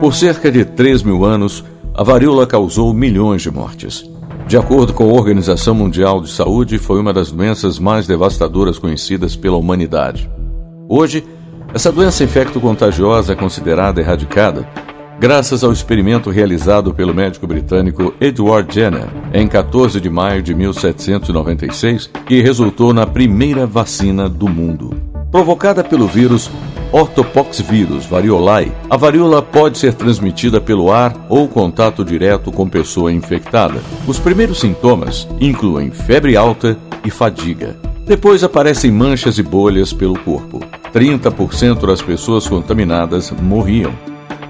Por cerca de 3 mil anos, a varíola causou milhões de mortes. De acordo com a Organização Mundial de Saúde, foi uma das doenças mais devastadoras conhecidas pela humanidade. Hoje, essa doença infecto-contagiosa é considerada erradicada graças ao experimento realizado pelo médico britânico Edward Jenner em 14 de maio de 1796, que resultou na primeira vacina do mundo. Provocada pelo vírus ortopoxvirus variolae, a varíola pode ser transmitida pelo ar ou contato direto com pessoa infectada. Os primeiros sintomas incluem febre alta e fadiga. Depois aparecem manchas e bolhas pelo corpo. 30% das pessoas contaminadas morriam.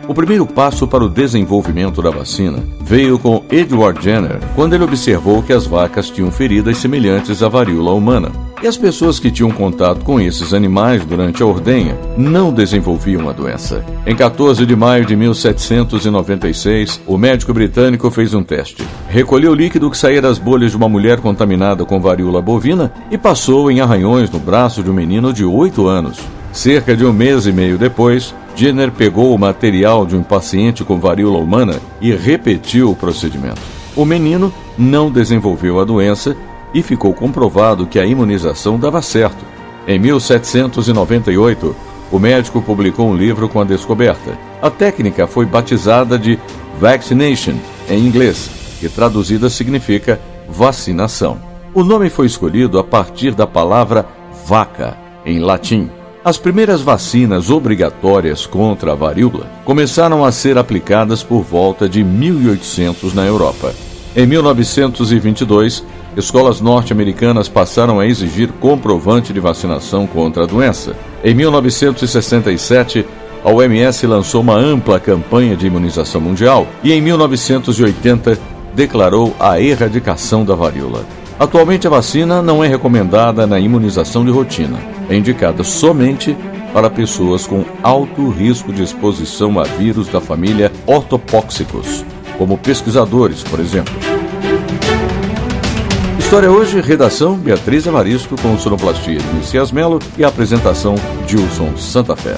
O primeiro passo para o desenvolvimento da vacina veio com Edward Jenner, quando ele observou que as vacas tinham feridas semelhantes à varíola humana. E as pessoas que tinham contato com esses animais durante a ordenha não desenvolviam a doença. Em 14 de maio de 1796, o médico britânico fez um teste. Recolheu o líquido que saía das bolhas de uma mulher contaminada com varíola bovina e passou em arranhões no braço de um menino de 8 anos. Cerca de um mês e meio depois, Jenner pegou o material de um paciente com varíola humana e repetiu o procedimento. O menino não desenvolveu a doença e ficou comprovado que a imunização dava certo. Em 1798, o médico publicou um livro com a descoberta. A técnica foi batizada de vaccination em inglês, que traduzida significa vacinação. O nome foi escolhido a partir da palavra vaca, em latim. As primeiras vacinas obrigatórias contra a varíola começaram a ser aplicadas por volta de 1800 na Europa. Em 1922, escolas norte-americanas passaram a exigir comprovante de vacinação contra a doença. Em 1967, a OMS lançou uma ampla campanha de imunização mundial e, em 1980, declarou a erradicação da varíola. Atualmente, a vacina não é recomendada na imunização de rotina. É indicada somente para pessoas com alto risco de exposição a vírus da família ortopóxicos, como pesquisadores, por exemplo. História hoje, redação Beatriz Evaristo com sonoplastia de Messias Melo e a apresentação Dilson Santa Fé.